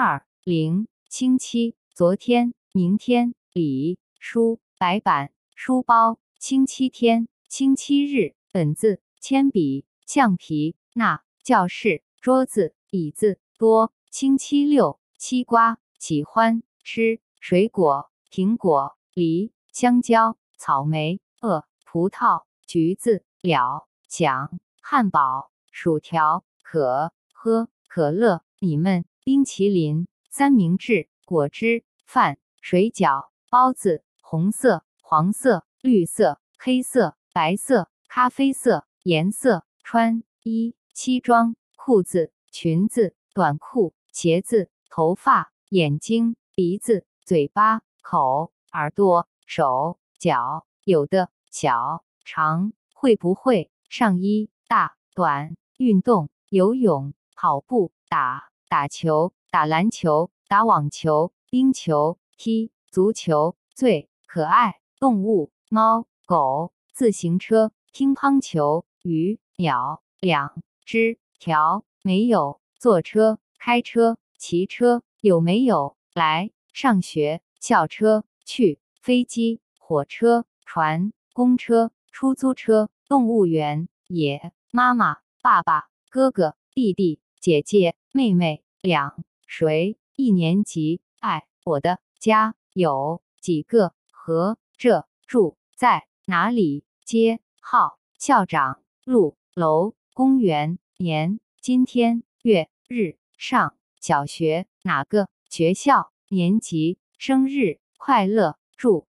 二零星期昨天明天礼书白板书包星期天星期日本子铅笔橡皮那教室桌子椅子多星期六西瓜喜欢吃水果苹果梨香蕉草莓呃葡萄橘子了想汉堡薯条可喝可乐你们冰淇淋三明治果汁饭水饺包子红色黄色绿色黑色白色咖啡色颜色穿衣西装裤子裙子短裤鞋子头发眼睛鼻子嘴巴口耳朵手脚有的小长会不会上衣大短运动游泳跑步打打球打篮球打网球冰球踢足球最可爱动物猫狗自行车乒乓球鱼鸟两只条没有坐车开车骑车有没有来上学校车去飞机火车船公车出租车动物园野妈妈爸爸哥哥弟弟姐姐妹妹两谁一年级爱我的家有几个和这住在哪里街号校长路楼公园年今天月日上小学哪个学校年级生日快乐祝